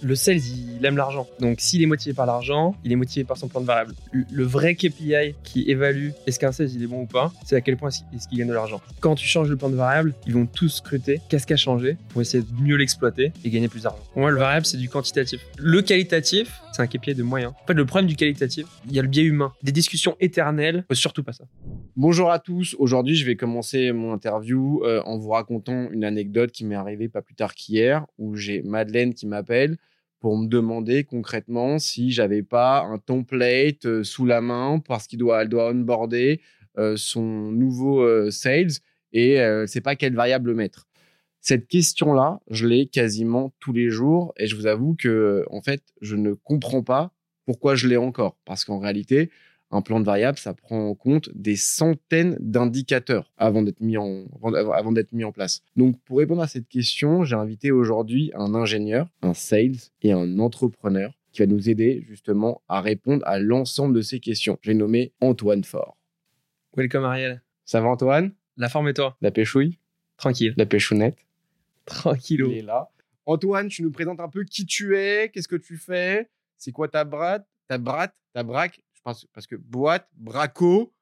Le sales, il aime l'argent. Donc, s'il est motivé par l'argent, il est motivé par son plan de variable. Le, vrai KPI qui évalue est-ce qu'un sales il est bon ou pas, c'est à quel point est-ce qu'il gagne de l'argent. Quand tu changes le plan de variable, ils vont tous scruter qu'est-ce qui a changé pour essayer de mieux l'exploiter et gagner plus d'argent. Pour moi, le variable, c'est du quantitatif. Le qualitatif, c'est un KPI de moyen. En fait, le problème du qualitatif, il y a le biais humain. Des discussions éternelles, surtout pas ça. Bonjour à tous. Aujourd'hui, je vais commencer mon interview euh, en vous racontant une anecdote qui m'est arrivée pas plus tard qu'hier, où j'ai Madeleine qui m'appelle pour me demander concrètement si j'avais pas un template euh, sous la main parce qu'il doit, elle doit onboarder euh, son nouveau euh, sales et elle sait pas quelle variable mettre. Cette question-là, je l'ai quasiment tous les jours et je vous avoue que en fait, je ne comprends pas pourquoi je l'ai encore parce qu'en réalité, un plan de variable, ça prend en compte des centaines d'indicateurs avant d'être mis en avant d'être mis en place. Donc pour répondre à cette question, j'ai invité aujourd'hui un ingénieur, un sales et un entrepreneur qui va nous aider justement à répondre à l'ensemble de ces questions. J'ai nommé Antoine Fort. Welcome Ariel. Ça va Antoine? La forme et toi La péchouille? Tranquille. La péchounette? Tranquillo. Il est là. Antoine, tu nous présentes un peu qui tu es, qu'est-ce que tu fais, c'est quoi ta brate, ta brate, ta braque, je pense parce que boîte, braco,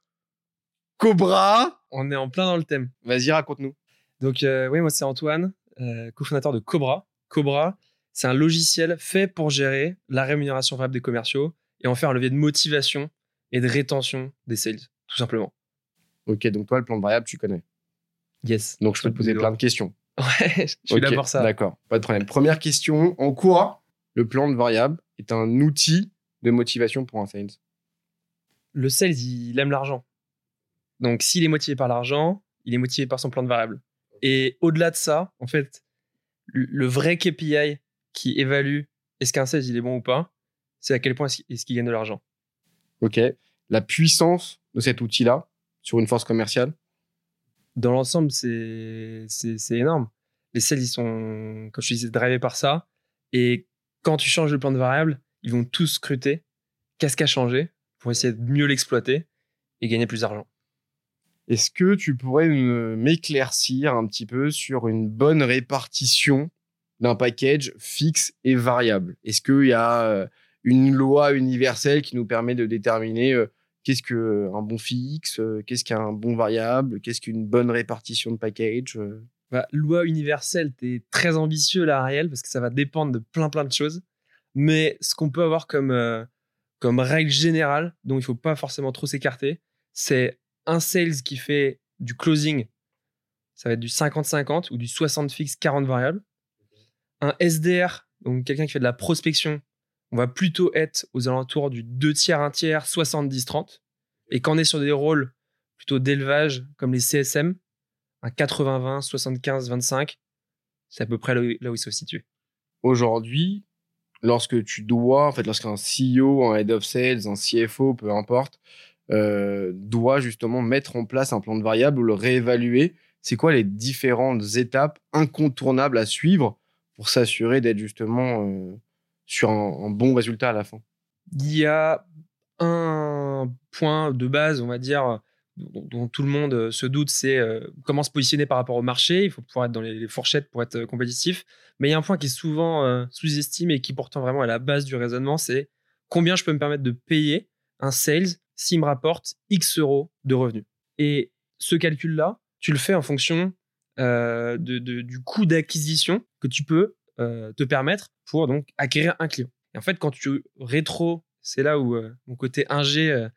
cobra. On est en plein dans le thème. Vas-y, raconte-nous. Donc, euh, oui, moi, c'est Antoine, euh, cofondateur de Cobra. Cobra, c'est un logiciel fait pour gérer la rémunération variable des commerciaux et en faire un levier de motivation et de rétention des sales, tout simplement. Ok, donc toi, le plan de variable, tu connais. Yes. Donc je peux te poser plein de questions. Ouais, je suis là Ok, pour ça. D'accord, pas de problème. Première question, en quoi le plan de variable est un outil de motivation pour un sales? Le sales, il aime l'argent. Donc, s'il est motivé par l'argent, il est motivé par son plan de variable. Et au-delà de ça, en fait, le- vrai KPI qui évalue est-ce qu'un sales il est bon ou pas, c'est à quel point est-ce qu'il- gagne de l'argent. Ok. La puissance de cet outil-là sur une force commerciale? Dans l'ensemble, c'est énorme. Les sales, ils sont, comme je disais, drivés par ça. Et quand tu changes le plan de variable, ils vont tous scruter qu'est-ce qui a changé pour essayer de mieux l'exploiter et gagner plus d'argent. Est-ce que tu pourrais m'éclaircir un petit peu sur une bonne répartition d'un package fixe et variable? Est-ce qu'il y a euh, une loi universelle qui nous permet de déterminer euh, qu'est-ce qu'un bon fixe, euh, qu'est-ce qu'un bon variable, qu'est-ce qu'une bonne répartition de package euh? Bah, loi universelle, tu es très ambitieux là, Ariel, parce que ça va dépendre de plein plein de choses. Mais ce qu'on peut avoir comme, euh, comme règle générale, dont il faut pas forcément trop s'écarter, c'est un sales qui fait du closing, ça va être du 50-50 ou du 60 fixe, 40 variables. Un SDR, donc quelqu'un qui fait de la prospection, on va plutôt être aux alentours du 2 tiers, 1 tiers, 70-30. Et quand on est sur des rôles plutôt d'élevage, comme les CSM, un 80-20, 75-25, c'est à peu près là où, là où il se situe. Aujourd'hui, lorsque tu dois, en fait, lorsqu'un CEO, un head of sales, un CFO, peu importe, euh, doit justement mettre en place un plan de variable ou le réévaluer, c'est quoi les différentes étapes incontournables à suivre pour s'assurer d'être justement euh, sur un, un bon résultat à la fin? Il y a un point de base, on va dire, dont, tout le monde euh, se doute, c'est euh, comment se positionner par rapport au marché. Il faut pouvoir être dans les, fourchettes pour être euh, compétitif. Mais il y a un point qui est souvent sous-estimé et qui pourtant vraiment est à la base du raisonnement, c'est combien je peux me permettre de payer un sales s'il me rapporte X euros de revenus. Et ce calcul-là, tu le fais en fonction du coût d'acquisition que tu peux te permettre pour donc acquérir un client. Et en fait, quand tu rétro, c'est là où mon côté ingé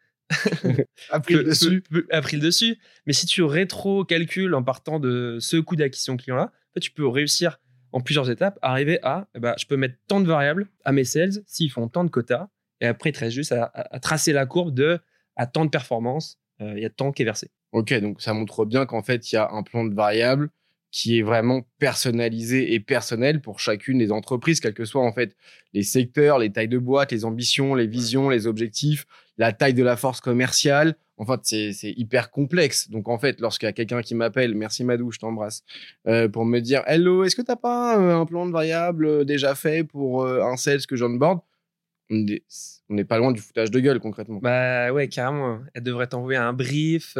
euh, Après peut- peut- peut- a pris le dessus. Mais si tu rétro-calcules en partant de ce coût d'acquisition client-là, tu peux réussir en plusieurs étapes, arriver à, eh ben, je peux mettre tant de variables à mes sales s'ils font tant de quotas, et après, il te reste juste à, à- à tracer la courbe de à tant de performance, euh, il y a tant qui est versé. Ok, donc ça montre bien qu'en fait, il y a un plan de variable qui est vraiment personnalisé et personnel pour chacune des entreprises, quels que soient en fait les secteurs, les tailles de boîte, les ambitions, les visions, les objectifs, la taille de la force commerciale. En fait, c'est hyper complexe. Donc en fait, lorsqu'il y a quelqu'un qui m'appelle, merci Madou, je t'embrasse, euh, pour me dire, hello, est-ce que t'as pas euh, un plan de variable euh, déjà fait pour un sales que j'onboard? On est- on n'est pas loin du foutage de gueule concrètement. Bah ouais, carrément. Elle devrait t'envoyer un brief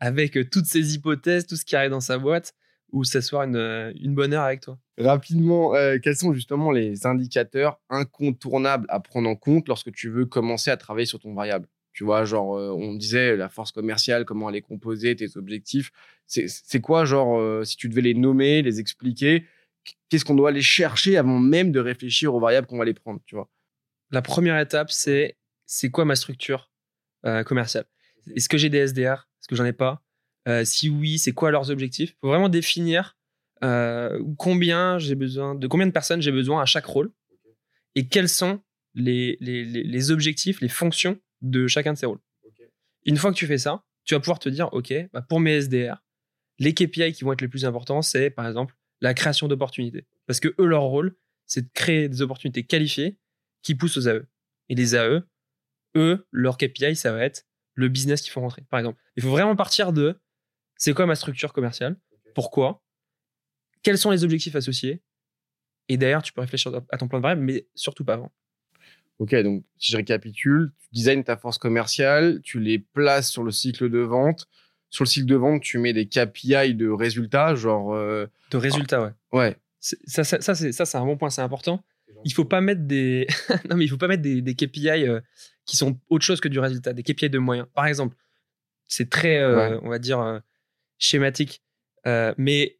avec toutes ces hypothèses, tout ce qui arrive dans sa boîte, ou s'asseoir une, euh, une bonne heure avec toi. Rapidement, euh, quels sont justement les indicateurs incontournables à prendre en compte lorsque tu veux commencer à travailler sur ton variable? Tu vois, genre, euh, on disait la force commerciale, comment elle est composée, tes objectifs. C'est c'est quoi, genre, euh, si tu devais les nommer, les expliquer, qu'est-ce qu'on doit aller chercher avant même de réfléchir aux variables qu'on va les prendre, tu vois? La première étape, c'est c'est quoi ma structure euh, commerciale? Est-ce que j'ai des SDR Est-ce que j'en ai pas? Euh, Si oui, c'est quoi leurs objectifs? Il faut vraiment définir euh, combien j'ai besoin, de combien de personnes j'ai besoin à chaque rôle et quels sont les, les, les, les objectifs, les fonctions de chacun de ces rôles. Une fois que tu fais ça, tu vas pouvoir te dire, OK, bah, pour mes SDR, les KPI qui vont être les plus importants, c'est par exemple la création d'opportunités. Parce que eux, leur rôle, c'est de créer des opportunités qualifiées qui poussent aux AE. Et les AE, eux, leur KPI, ça va être le business qu'ils font rentrer, par exemple. Il faut vraiment partir de c'est quoi ma structure commerciale? Pourquoi? Quels sont les objectifs associés? Et d'ailleurs, tu peux réfléchir à ton plan de variable, mais surtout pas avant. Ok, donc si je récapitule, tu designes ta force commerciale, tu les places sur le cycle de vente. Sur le cycle de vente, tu mets des KPI de résultats, genre. euh, De résultats, ouais. ouais. C'est- Ça, ça, ça, c'est un bon point, c'est important. Il faut pas mettre des, non mais il faut pas mettre des, des KPI euh, qui sont autre chose que du résultat, des KPI de moyens. Par exemple, c'est très, euh, Ouais. on va dire, schématique, euh, mais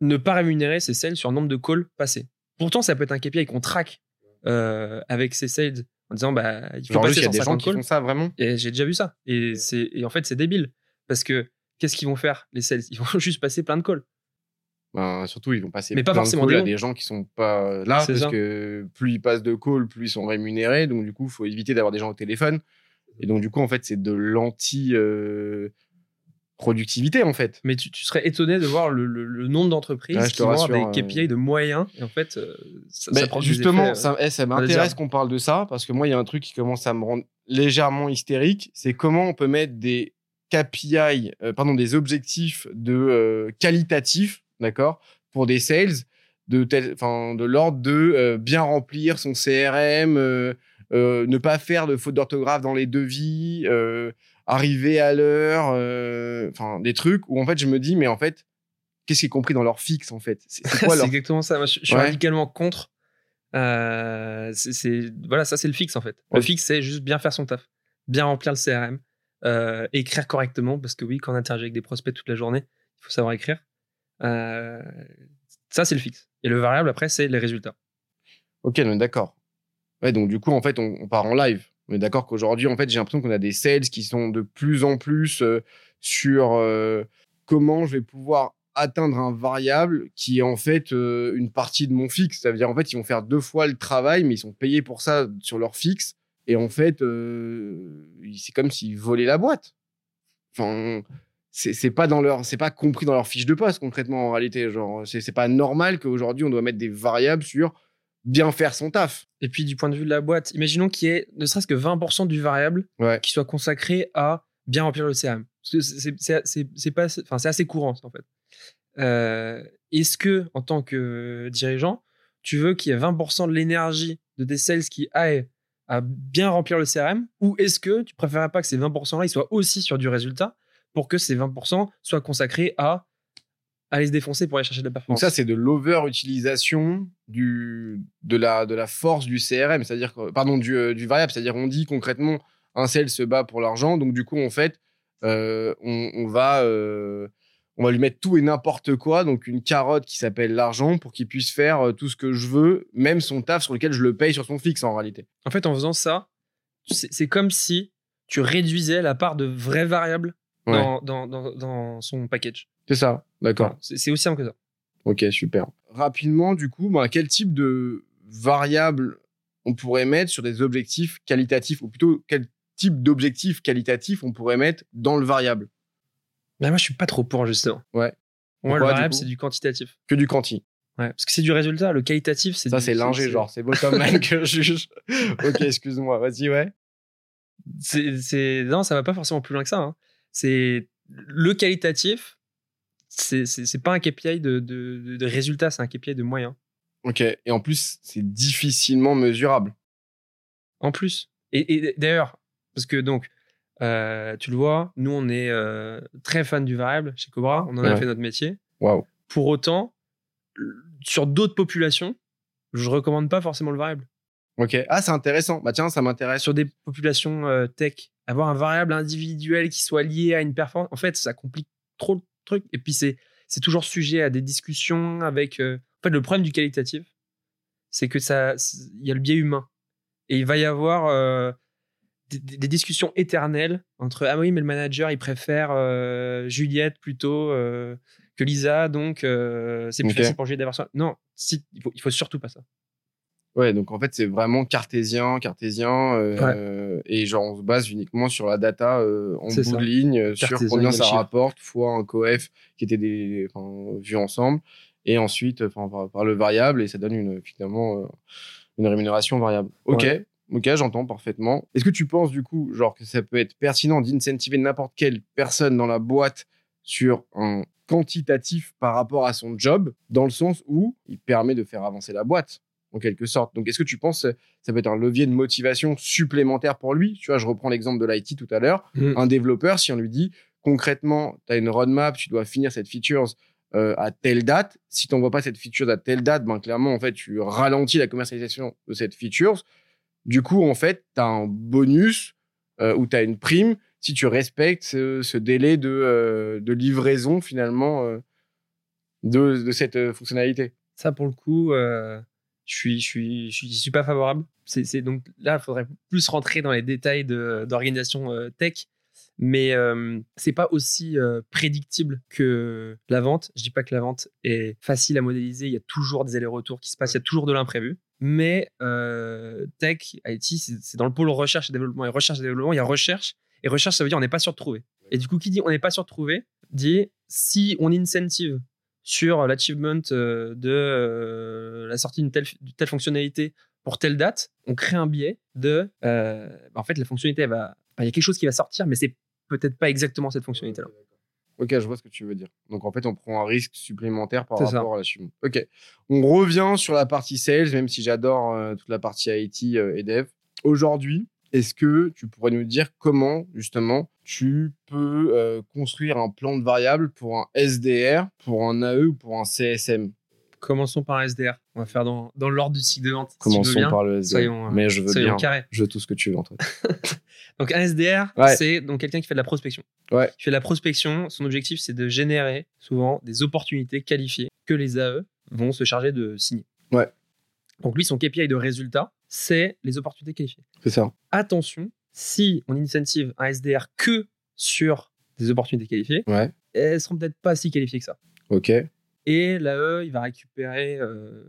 ne pas rémunérer ses sales sur le nombre de calls passés. Pourtant, ça peut être un KPI qu'on traque euh, avec ses sales en disant bah il faut Genre, passer il y a des gens 150 qui calls. font ça vraiment? Et j'ai déjà vu ça. Et, c'est, et en fait, c'est débile. Parce que qu'est-ce qu'ils vont faire, les sales? Ils vont juste passer plein de calls. Ben, surtout, ils vont passer Mais pas plein de forcément calls des à des gens qui sont pas là C'est parce ça. que plus ils passent de calls, plus ils sont rémunérés. Donc, du coup, il faut éviter d'avoir des gens au téléphone. Et donc, du coup, en fait, c'est de l'anti-productivité, en fait. Mais tu, tu serais étonné de voir le, le- le nombre d'entreprises Ouais, qui rassure, des euh. KPI de moyens. Et en fait, euh, ça, Mais ça prend des justement, effets, euh, ça, eh, ça m'intéresse qu'on parle de ça parce que moi, il y a un truc qui commence à me rendre légèrement hystérique. C'est comment on peut mettre des KPI, euh, pardon, des objectifs de euh, qualitatifs, d'accord, pour des sales de tel, enfin, de l'ordre de euh, bien remplir son CRM, euh, euh, ne pas faire de faute d'orthographe dans les devis, euh, arriver à l'heure, euh, enfin, des trucs où en fait, je me dis, mais en fait, qu'est-ce qui est compris dans leur fixe en fait? C'est leur exactement ça. Moi, je, je suis Ouais. radicalement contre. Euh, c'est- voilà, ça c'est le fixe en fait. Le Ouais. fixe, c'est juste bien faire son taf, bien remplir le CRM, euh, écrire correctement parce que oui, quand on interagit avec des prospects toute la journée, il faut savoir écrire. Euh, ça c'est le fixe. Et le variable après, c'est les résultats. Ok, d'accord. Ouais, donc du coup, en fait, on, on part en live. On est d'accord qu'aujourd'hui, en fait, j'ai l'impression qu'on a des sales qui sont de plus en plus euh, sur euh, comment je vais pouvoir atteindre un variable qui est en fait euh, une partie de mon fixe. Ça veut dire, en fait, ils vont faire deux fois le travail, mais ils sont payés pour ça sur leur fixe. Et en fait, c'est comme s'ils volaient la boîte. Enfin, c'est pas dans leur, c'est pas compris dans leur fiche de poste concrètement en réalité. Genre, c'est pas normal qu'aujourd'hui on doit mettre des variables sur bien faire son taf. Et puis du point de vue de la boîte, imaginons qu'il y ait ne serait-ce que 20% du variable Ouais. qui soit consacré à bien remplir le CRM. C'est- pas, enfin c'est assez courant en fait. Euh, Est-ce que en tant que dirigeant, tu veux qu'il y ait 20% de l'énergie de tes sales qui aillent à bien remplir le CRM, ou est-ce que tu préférerais pas que ces 20% là ils soient aussi sur du résultat pour que ces 20% soient consacrés à aller se défoncer pour aller chercher de la Donc performance ça, c'est de l'over-utilisation du de la de la force du CRM, c'est-à-dire pardon du, euh, du variable, c'est-à-dire on dit concrètement un sales se bat pour l'argent, donc du coup en fait euh, on, on va euh, on va lui mettre tout et n'importe quoi, donc une carotte qui s'appelle l'argent pour qu'il puisse faire tout ce que je veux, même son taf sur lequel je le paye sur son fixe en réalité. En fait, en faisant ça, c'est c'est comme si tu réduisais la part de vraies variables Ouais. dans, dans, dans, dans son package. C'est ça, d'accord. Voilà. C'est aussi simple que ça. Ok, super. Rapidement, du coup, bah, quel type de variables on pourrait mettre sur des objectifs qualitatifs, ou plutôt quel type d'objectifs qualitatifs on pourrait mettre dans le variable? Mais moi, je suis pas trop pour, justement. Ouais. Pour moi, Pourquoi, le variable, c'est du quantitatif. Que du quanti. Ouais. Parce que c'est du résultat. Le qualitatif, c'est Ça, du- c'est lingé, genre, c'est bottom line que je juge. ok, excuse-moi, vas-y, ouais. c'est c'est- non ça va pas forcément plus loin que ça hein. c'est le qualitatif c'est pas un KPI de, de, de, résultat c'est un KPI de moyens Ok, et en plus, c'est difficilement mesurable. en plus et, et d'ailleurs parce que donc euh, tu le vois nous on est euh, très fan du variable chez Cobra on en a fait notre métier Waouh. Pour autant, sur d'autres populations, je recommande pas forcément le variable. Ok. Ah, c'est intéressant. Bah tiens, ça m'intéresse. Sur des populations euh, tech, avoir un variable individuel qui soit lié à une performance, en fait, ça complique trop le truc. Et puis, c'est, c'est toujours sujet à des discussions avec. euh, En fait, le problème du qualitatif, c'est que ça, il y a le biais humain. Et il va y avoir euh, des, discussions éternelles entre ah oui, mais le manager, il préfère euh, Juliette plutôt que Lisa, donc c'est plus facile pour Juliette d'avoir ça. Non, si, il faut, il faut surtout pas ça. Ouais, donc en fait, c'est vraiment cartésien, cartésien, euh, et genre on se base uniquement sur la data euh, en bout ça. de ligne, euh, sur combien ça chiffre. rapporte, fois un coef qui était des, enfin, vus ensemble, et ensuite enfin, par, par le variable, et ça donne une, finalement euh, une rémunération variable. Ok, Ouais. ok, j'entends parfaitement. Est-ce que tu penses du coup, genre que ça peut être pertinent d'incentiver n'importe quelle personne dans la boîte sur un quantitatif par rapport à son job, dans le sens où il permet de faire avancer la boîte? En quelque sorte. Donc, est-ce que tu penses que ça peut être un levier de motivation supplémentaire pour lui? Tu vois, je reprends l'exemple de l'IT tout à l'heure. Un développeur, si on lui dit concrètement, tu as une roadmap, tu dois finir cette feature euh, à telle date. Si tu n'envoies pas cette feature à telle date, ben, clairement, en fait, tu ralentis la commercialisation de cette feature. Du coup, en fait, tu as un bonus euh, ou tu as une prime si tu respectes ce, ce délai de, euh, de livraison, finalement, euh, de, de cette euh, fonctionnalité. Ça, pour le coup, euh, je suis, je suis, je suis, pas favorable. C'est, donc là, il faudrait plus rentrer dans les détails d'organisation euh, tech, mais euh, c'est pas aussi euh, prédictible que la vente. Je dis pas que la vente est facile à modéliser. Il y a toujours des allers-retours qui se passent. Il y a toujours de l'imprévu. Mais euh, tech, IT, c'est dans le pôle recherche et développement. Et recherche et développement, il y a recherche. Et recherche, ça veut dire on n'est pas sûr de trouver. Et du coup, qui dit on n'est pas sûr de trouver, dit si on incentive sur l'achievement euh, de euh, la sortie d'une telle, fonctionnalité pour telle date, on crée un biais de. euh, bah, en fait, la fonctionnalité, elle va. enfin, Il y a quelque chose qui va sortir, mais c'est peut-être pas exactement cette fonctionnalité-là. Ok, je vois ce que tu veux dire. Donc en fait, on prend un risque supplémentaire par ça. rapport à la chimie. Ok. On revient sur la partie sales, même si j'adore euh, toute la partie IT euh, et dev. Aujourd'hui, est-ce que tu pourrais nous dire comment justement tu peux euh, construire un plan de variable pour un SDR, pour un AE ou pour un CSM Commençons par un SDR. On va faire dans, dans l'ordre du cycle de vente. Commençons par le SDR. Soyons, euh, Mais je veux bien. Je veux tout ce que tu veux, Antoine. Donc un SDR, Ouais. c'est donc quelqu'un qui fait de la prospection. Ouais. Qui fait de la prospection, son objectif c'est de générer souvent des opportunités qualifiées que les AE vont se charger de signer. Ouais. Donc lui son KPI de résultat, c'est les opportunités qualifiées. C'est ça. Attention, si on incentive un SDR que sur des opportunités qualifiées, Ouais. elles seront peut-être pas si qualifiées que ça. Ok. Et l'AE, il va récupérer euh,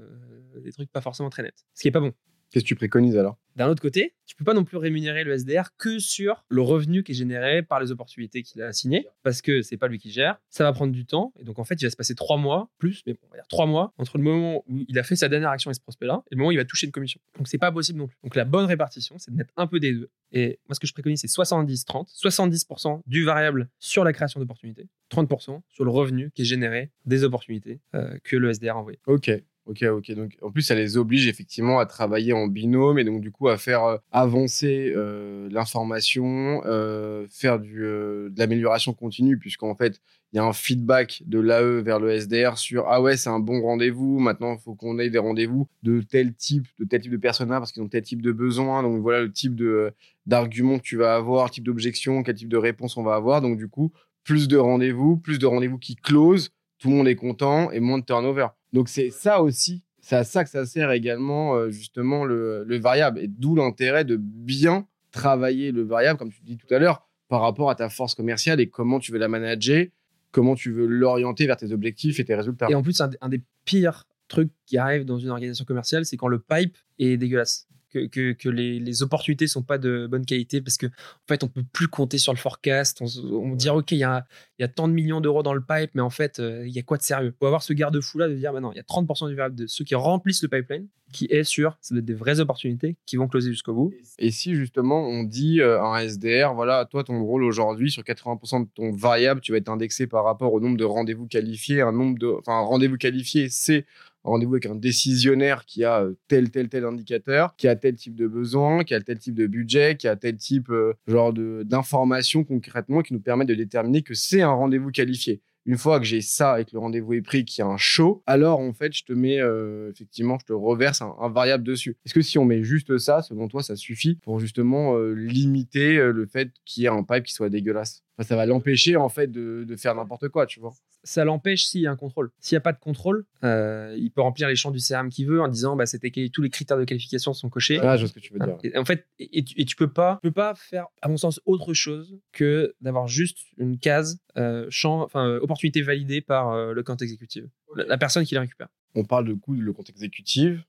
des trucs pas forcément très nets. Ce qui est pas bon. Qu'est-ce que tu préconises alors? D'un autre côté, tu peux pas non plus rémunérer le SDR que sur le revenu qui est généré par les opportunités qu'il a signées, parce que c'est pas lui qui gère. Ça va prendre du temps, et donc en fait, il va se passer trois mois plus, mais bon, on va dire trois mois entre le moment où il a fait sa dernière action et ce prospect-là et le moment où il va toucher une commission. Donc c'est pas possible non plus. Donc la bonne répartition, c'est de mettre un peu des deux. Et moi, ce que je préconise, c'est 70-30, 70% du variable sur la création d'opportunités, 30% sur le revenu qui est généré des opportunités euh, que le SDR a envoyé. Ok, ok, ok. Donc en plus, ça les oblige effectivement à travailler en binôme et donc du coup à faire euh, avancer euh, l'information, euh, faire de l'amélioration continue, puisqu'en fait, il y a un feedback de l'AE vers le SDR sur ah ouais, c'est un bon rendez-vous. Maintenant, il faut qu'on ait des rendez-vous de tel type, de tel type de persona parce qu'ils ont tel type de besoin. Donc voilà le type de d'argument que tu vas avoir, type d'objection, quel type de réponse on va avoir. Donc du coup, plus de rendez-vous, plus de rendez-vous qui close tout le monde est content et moins de turnover. Donc c'est ça aussi, c'est à ça que ça sert également euh, justement le, le variable et d'où l'intérêt de bien travailler le variable, comme tu dis tout à l'heure, par rapport à ta force commerciale et comment tu veux la manager, comment tu veux l'orienter vers tes objectifs et tes résultats. Et en plus, un, un des pires trucs qui arrivent dans une organisation commerciale, c'est quand le pipe est dégueulasse. Que, que, que les, les opportunités sont pas de bonne qualité parce que en fait on peut plus compter sur le forecast. On, on dit ok il y a, y a tant de millions d'euros dans le pipe mais en fait euh, il y a quoi de sérieux? Faut avoir ce garde-fou là de dire bah non il y a 30% du variable de ceux qui remplissent le pipeline qui est sur ça doit être des vraies opportunités qui vont closer jusqu'au bout. Et si justement on dit euh, à un SDR, voilà, toi ton rôle aujourd'hui sur 80% de ton variable, tu vas être indexé par rapport au nombre de rendez-vous qualifiés, un nombre de, enfin rendez-vous qualifié, c'est rendez-vous avec un décisionnaire qui a euh, tel tel tel indicateur, qui a tel type de besoin, qui a tel type de budget, qui a tel type euh, genre d'informations concrètement qui nous permettent de déterminer que c'est un rendez-vous qualifié. Une fois que j'ai ça et que le rendez-vous est pris, qu'il y a un show, alors en fait, je te mets, euh, effectivement, je te reverse un, variable dessus. Est-ce que si on met juste ça, selon toi, ça suffit pour justement limiter le fait qu'il y ait un pipe qui soit dégueulasse? Enfin, Ça va l'empêcher en fait de, de faire n'importe quoi, tu vois. Ça l'empêche s'il y a un contrôle. S'il n'y a pas de contrôle, euh, il peut remplir les champs du CRM qu'il veut en disant bah, c'était tous les critères de qualification sont cochés. Ah, je vois ce que tu veux dire. Et en fait, et, et tu, et tu peux pas, tu peux pas faire, à mon sens, autre chose que d'avoir juste une case euh, champ, enfin euh, opportunité validée par euh, le compte exécutif, la, la personne qui la récupère. On parle de coût de le compte exécutif.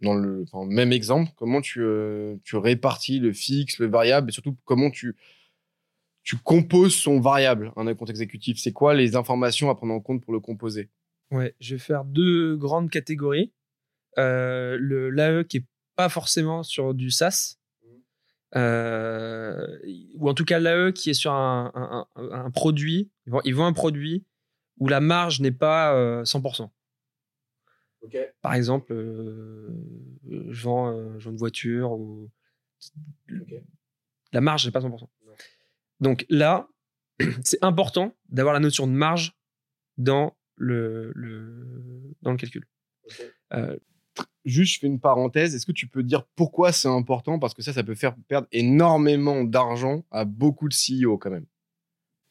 Dans le même exemple, comment tu, euh, tu répartis le fixe, le variable, et surtout comment tu, tu composes son variable, un compte exécutif. C'est quoi les informations à prendre en compte pour le composer? Ouais, je vais faire deux grandes catégories. Euh, le l'AE qui est pas forcément sur du SaaS, euh, ou en tout cas l'AE qui est sur un, un- un- un produit. Ils vend- Ils vendent un produit où la marge n'est pas euh, 100%. Par exemple, euh, je, vends, euh, je vends une voiture ou la marge n'est pas 100%. Donc là, c'est important d'avoir la notion de marge dans le, le- dans le calcul. Euh, Juste, je fais une parenthèse. Est-ce que tu peux dire pourquoi c'est important? Parce que ça, ça peut faire perdre énormément d'argent à beaucoup de CEO quand même.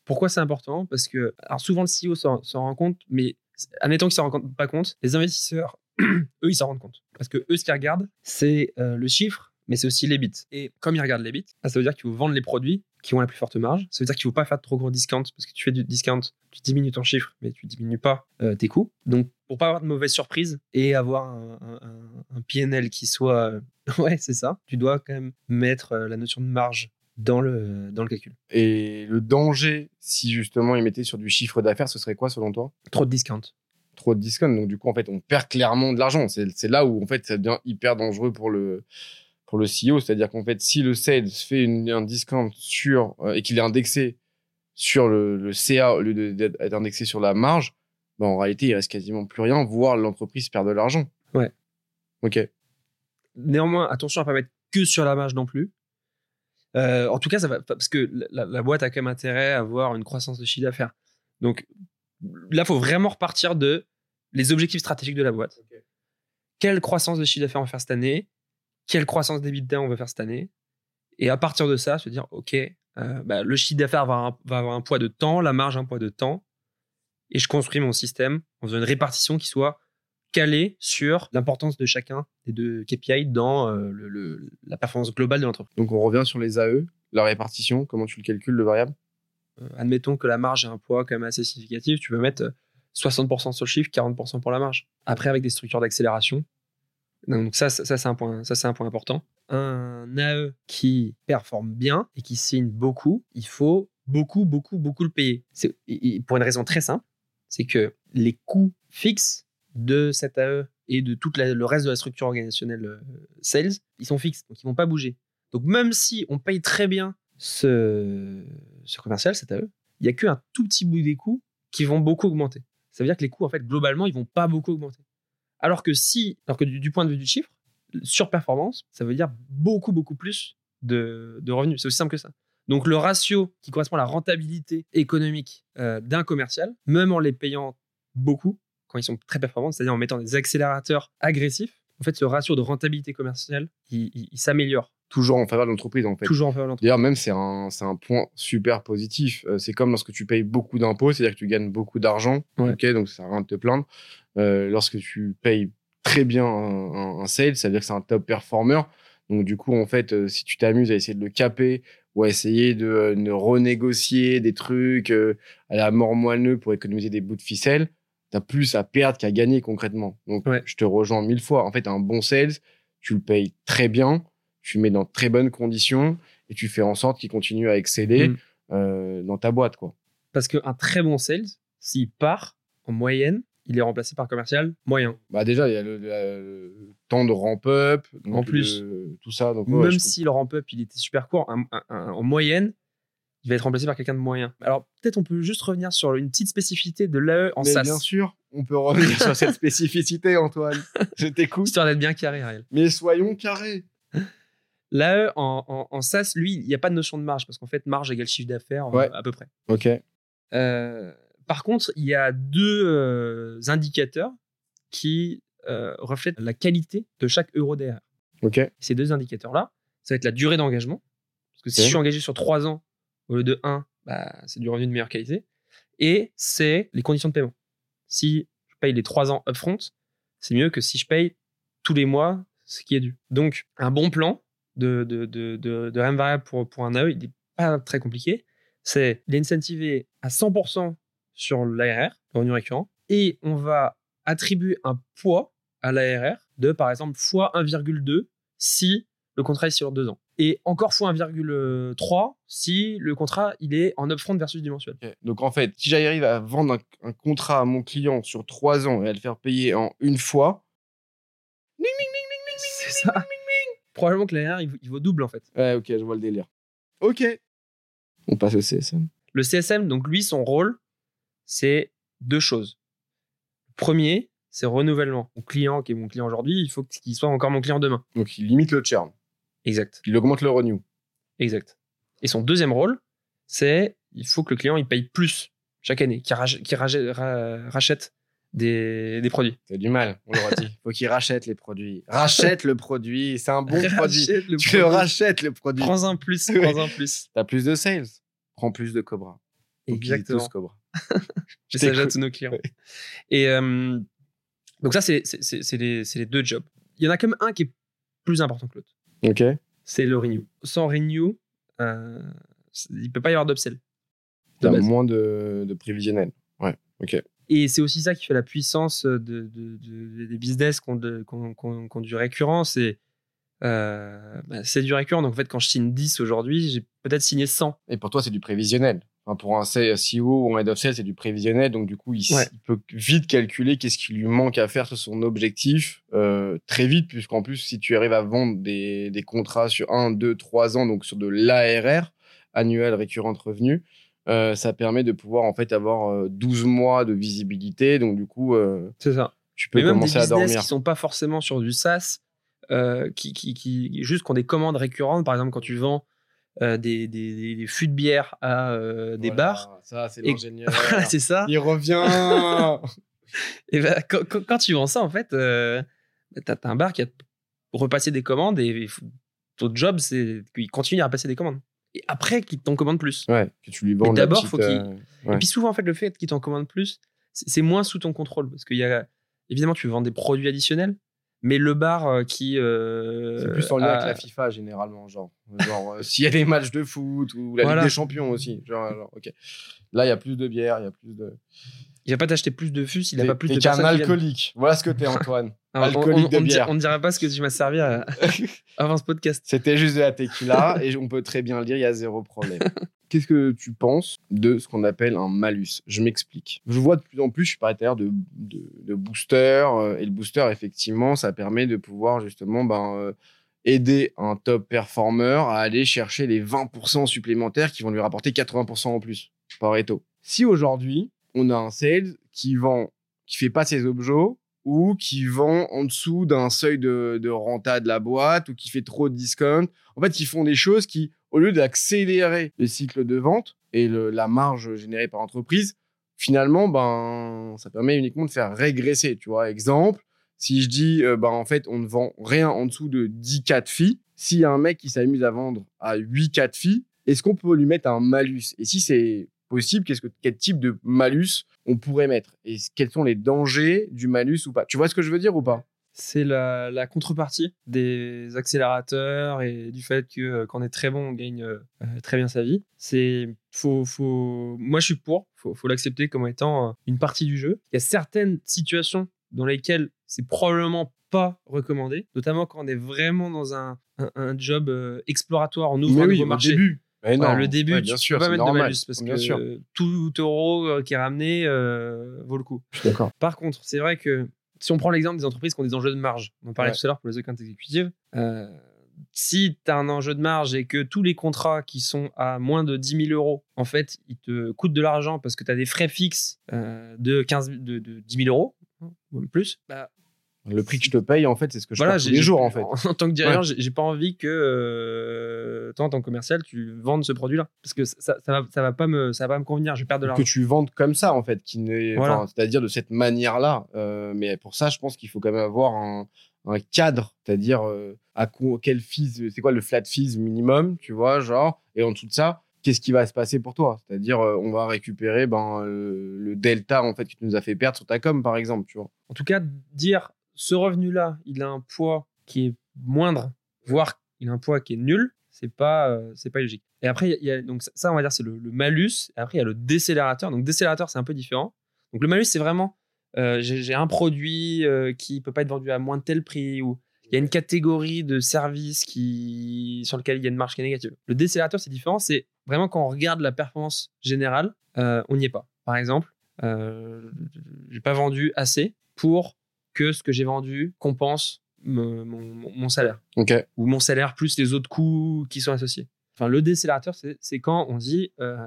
pourquoi c'est important? Parce que alors souvent le CEO s'en rend compte, mais admettons qu'ils s'en rendent pas compte, les investisseurs, eux, ils s'en rendent compte. Parce que eux, ce qu'ils regardent, c'est euh, le chiffre, mais c'est aussi les bits. Et comme ils regardent les bits, ça veut dire qu'il faut vendre les produits qui ont la plus forte marge. Ça veut dire qu'il faut pas faire de trop gros discount, parce que tu fais du discount, tu diminues ton chiffre, mais tu diminues pas euh, tes coûts. Donc, pour pas avoir de mauvaises surprises et avoir un, un- PNL qui soit... euh, ouais, c'est ça. Tu dois quand même mettre euh, la notion de marge dans le, dans le calcul. Et le danger, si justement ils mettaient sur du chiffre d'affaires, ce serait quoi selon toi? Trop de discount. Trop de discount. Donc du coup, en fait, on perd clairement de l'argent. C'est là où en fait ça devient hyper dangereux pour le pour le CEO. C'est-à-dire qu'en fait, si le sales fait une- un discount sur euh, et qu'il est indexé sur le, le CA au lieu d'être indexé sur la marge, ben, en réalité, il reste quasiment plus rien, voire l'entreprise perd de l'argent. Ouais. Ok. Néanmoins, attention à pas mettre que sur la marge non plus. Euh, en tout cas, ça va parce que la, la boîte a quand même intérêt à avoir une croissance de chiffre d'affaires. Donc là, faut vraiment repartir de les objectifs stratégiques de la boîte. Quelle croissance de chiffre d'affaires on va faire cette année? Quelle croissance d'EBITDA on va faire cette année Et à partir de ça, se dire, ok, euh, bah, le chiffre d'affaires va, avoir un- va avoir un poids de temps, la marge un poids de temps, et je construis mon système en faisant une répartition qui soit calée sur l'importance de chacun des deux KPI dans euh, le- le- la performance globale de l'entreprise. Donc on revient sur les AE, la répartition, comment tu le calcules, le variable? Euh, admettons que la marge a un poids quand même assez significatif, tu peux mettre euh, 60% sur le chiffre, 40% pour la marge. Après, avec des structures d'accélération. Donc ça, c'est un point, c'est un point important. Un AE qui performe bien et qui signe beaucoup, il faut beaucoup, beaucoup, beaucoup le payer. Pour une raison très simple, c'est que les coûts fixes de cet AE et de tout le reste de la structure organisationnelle euh, sales, ils sont fixes, donc ils vont pas bouger. Donc même si on paye très bien ce, ce commercial, cet AE, il y a qu'un tout petit bout des coûts qui vont beaucoup augmenter. Ça veut dire que les coûts, en fait, globalement, ils vont pas beaucoup augmenter. Alors que si, alors que du, point de vue du chiffre, surperformance, ça veut dire beaucoup, beaucoup plus de, revenus. C'est aussi simple que ça. Donc le ratio qui correspond à la rentabilité économique euh, d'un commercial, même en les payant beaucoup, quand ils sont très performants, c'est-à-dire en mettant des accélérateurs agressifs, en fait, ce ratio de rentabilité commerciale, il s'améliore Toujours en faveur de l'entreprise, en fait. toujours en faveur de l'entreprise. D'ailleurs, même, c'est un, c'est un point super positif. Euh, c'est comme lorsque tu payes beaucoup d'impôts, c'est-à-dire que tu gagnes beaucoup d'argent. Ouais. Ok, donc ça sert à rien de te plaindre. Euh, lorsque tu payes très bien un, un, un sales, ça veut dire que c'est un top performer. Donc, du coup, en fait, euh, si tu t'amuses à essayer de le caper ou à essayer de, de renégocier des trucs à la mort moelleux pour économiser des bouts de ficelle, t'as plus à perdre qu'à gagner concrètement. Donc, Ouais. je te rejoins mille fois. En fait, un bon sales, tu le payes très bien, tu mets dans de très bonnes conditions et tu fais en sorte qu'il continue à exceller Mm. euh, dans ta boîte, quoi. Parce qu'un très bon sales, s'il part, en moyenne, il est remplacé par commercial moyen. Bah déjà, il y a le, le temps de ramp-up, donc En plus. le- tout ça. Donc, ouais, Même si le ramp-up il était super court, un- un- un- en moyenne, il va être remplacé par quelqu'un de moyen. Alors peut-être on peut juste revenir sur une petite spécificité de l'AE en Mais SaaS, bien sûr, on peut revenir sur cette spécificité, Antoine. Je t'écoute. histoire d'être bien carré, Ariel. Mais soyons carrés. L'AE en, en, en SaaS, lui, il n'y a pas de notion de marge, parce qu'en fait, marge égale chiffre d'affaires euh, Ouais. à peu près. Ok. Euh, Par contre, il y a deux euh, indicateurs qui euh, reflètent la qualité de chaque euro d'ARR. Ok. Ces deux indicateurs-là, ça va être la durée d'engagement. Parce que si je suis engagé sur trois ans au lieu de 1, bah, c'est du revenu de meilleure qualité. Et c'est les conditions de paiement. Si je paye les trois ans upfront, c'est mieux que si je paye tous les mois ce qui est dû. Donc, un bon plan de, de, de, de, de RM variable pour, pour un AE, il n'est pas très compliqué. C'est l'incentiver à 100% sur l'ARR, le revenu récurrent, et on va attribuer un poids à l'ARR de, par exemple, fois 1,2 si le contrat est sur deux ans. Et encore fois 1,3 si le contrat il est en upfront versus du mensuel. Donc en fait, si j'arrive à vendre un, un contrat à mon client sur trois ans et à le faire payer en une fois, C'est ça. Probablement que l'ARR il, vaut- il vaut double en fait. ouais, ok, je vois le délire. Ok. On passe au CSM. Le CSM, donc lui, son rôle, c'est deux choses. Le premier, c'est renouvellement. Mon client, qui est mon client aujourd'hui, il faut qu'il soit encore mon client demain. Donc il limite le churn, Exact. il augmente le renew. Exact. Et son deuxième rôle, c'est il faut que le client il paye plus chaque année, qu'il rach- qu'il rach- ra- rachète des, des produits. T'as du mal, on l'aura dit. Faut qu'il rachète les produits. Rachète le produit, c'est un bon produit. Le Tu produit. rachètes le produit. Prends un plus, prends un plus. T'as plus de sales, prends plus de Cobra. Exactement. tous Cobra. S'agit de tous nos clients. Et euh, donc ça, c'est c'est- c'est- c'est les, c'est les deux jobs. Il y en a quand même un qui est plus important que l'autre. Ok. C'est le renew. Sans renew, euh, il peut pas y avoir d'upsell. T'as moins de, de prévisionnel. Ouais, ok. Et c'est aussi ça qui fait la puissance de, de- de- des business qui ont, ont du récurrent. C'est euh, bah, du récurrent. Donc en fait, quand je signe 10 aujourd'hui, j'ai peut-être signé 100. Et pour toi, c'est du prévisionnel. Enfin, pour un CEO ou un head of sales, c'est du prévisionnel. Donc, du coup, il, s- Ouais. il peut vite calculer qu'est-ce qui lui manque à faire sur son objectif euh, très vite, puisqu'en plus, si tu arrives à vendre des, des contrats sur 1, 2, 3 ans, donc sur de l'ARR, annuel récurrent de revenus, euh, ça permet de pouvoir en fait avoir euh, 12 mois de visibilité. Donc, du coup, euh, C'est ça. tu peux Mais même des commencer à business dormir. qui sont pas forcément sur du SaaS, euh, qui, qui, qui juste qui ont des commandes récurrentes. Par exemple, quand tu vends euh, des, des, des- des fûts de bière à euh, des Voilà, bars. Ça, c'est Et- l'ingénieur. Voilà, c'est ça. il revient. Et ben, quand, tu vends ça, en fait, euh, t'as t'as un bar qui a repassé des commandes et faut- ton job, c'est qu'il continue à repasser des commandes. Et après, qu'il t'en commande plus. ouais, que tu lui vends. D'abord, petite, faut qu'il- euh, ouais. Et puis souvent, en fait, le fait qu'il t'en commande plus, c'est c'est moins sous ton contrôle. Parce qu'il y a, évidemment, tu vends des produits additionnels, mais le bar euh, qui. euh, C'est plus en lien a- avec la FIFA généralement, genre, genre euh, s'il y a des matchs de foot ou la Voilà. Ligue des Champions aussi, genre, genre, ok. Là, il y a plus de bière, il y a plus de. Il va pas t'acheter plus de fûts s'il a T'es- pas plus t'es de qu'un personnes qui viennent. alcoolique. Voilà ce que t'es, Antoine. On- alcoolique on, de on di- bière. on ne dirait pas ce que tu m'as servi à- avant ce podcast. C'était juste de la tequila et on peut très bien le dire, il y a zéro problème. Qu'est-ce que tu penses de ce qu'on appelle un malus? Je m'explique. Je vois de plus en plus, je suis par terre de, de, de booster euh, et le booster, effectivement, ça permet de pouvoir justement ben, euh, aider un top performer à aller chercher les 20% supplémentaires qui vont lui rapporter 80% en plus par Reto. Si aujourd'hui, on a un sales qui vend, qui fait pas ses objets ou qui vend en dessous d'un seuil de, renta de la boîte ou qui fait trop de discount, en fait, ils font des choses qui, au lieu d'accélérer le cycle de vente et la marge générée par entreprise, finalement, ben, ça permet uniquement de faire régresser. Tu vois, exemple, si je dis, euh, ben, en fait, on ne vend rien en dessous de 10 cas filles, s'il y a un mec qui s'amuse à vendre à 8 cas filles, est-ce qu'on peut lui mettre un malus? Et si c'est possible, qu'est-ce que, quel type de malus on pourrait mettre Et quels sont les dangers du malus ou pas Tu vois ce que je veux dire ou pas? C'est la, la contrepartie des accélérateurs et du fait que euh, quand on est très bon, on gagne euh, euh, très bien sa vie. C'est faut, faut, moi je suis pour, faut, faut l'accepter comme étant euh, une partie du jeu. Il y a certaines situations dans lesquelles c'est probablement pas recommandé, notamment quand on est vraiment dans un, un, un job exploratoire, on ouvre un nouveau marché. début. Non, le début, ouais, tu bien peux sûr, pas mettre normal. de malus parce bien que sûr. tout euro euh, qui est ramené euh, vaut le coup. Je suis d'accord. Par contre, c'est vrai que si on prend l'exemple des entreprises qui ont des enjeux de marge, on en parlait Ouais. tout à l'heure pour les account exécutives, euh, si tu as un enjeu de marge et que tous les contrats qui sont à moins de 10 000 euros, en fait, ils te coûtent de l'argent parce que tu as des frais fixes euh, de, 15, de, de 10 000 euros, hein, ou même plus, bah, Le prix que je te paye, en fait, c'est ce que je voilà, fais tous les jours, en fait. En, tant que dirigeant, j'ai j'ai pas envie que euh, toi, en tant que commercial, tu vendes ce produit-là. Parce que ça, ça, va, ça va pas me, ça va pas me convenir. Je vais perdre de que l'argent. tu vendes comme ça en fait qui Voilà. c'est-à-dire de cette manière-là Euh, mais pour ça je pense qu'il faut quand même avoir un, un cadre c'est-à-dire euh, à quel fees c'est quoi le flat fees minimum tu vois genre et en dessous de ça qu'est-ce qui va se passer pour toi? C'est-à-dire euh, on va récupérer ben euh, le delta en fait que tu nous as fait perdre sur ta com par exemple tu vois En tout cas, dire ce revenu-là, il a un poids qui est moindre, voire il a un poids qui est nul, c'est pas, euh, c'est pas logique. Et après, y a- donc ça- on va dire, c'est le, malus. Et après, il y a le décélérateur. Donc, décélérateur, c'est un peu différent. Donc, le malus, c'est vraiment, euh, j'ai un produit euh, qui peut pas être vendu à moins de tel prix ou il y a une catégorie de services qui, sur lequel il y a une marge qui est négative. Le décélérateur, c'est différent. C'est vraiment quand on regarde la performance générale, euh, on n'y est pas. Par exemple, j'ai pas vendu assez pour que ce que j'ai vendu compense mon, mon- mon salaire ou mon salaire plus les autres coûts qui sont associés. Enfin, le décélérateur, c'est quand on dit euh,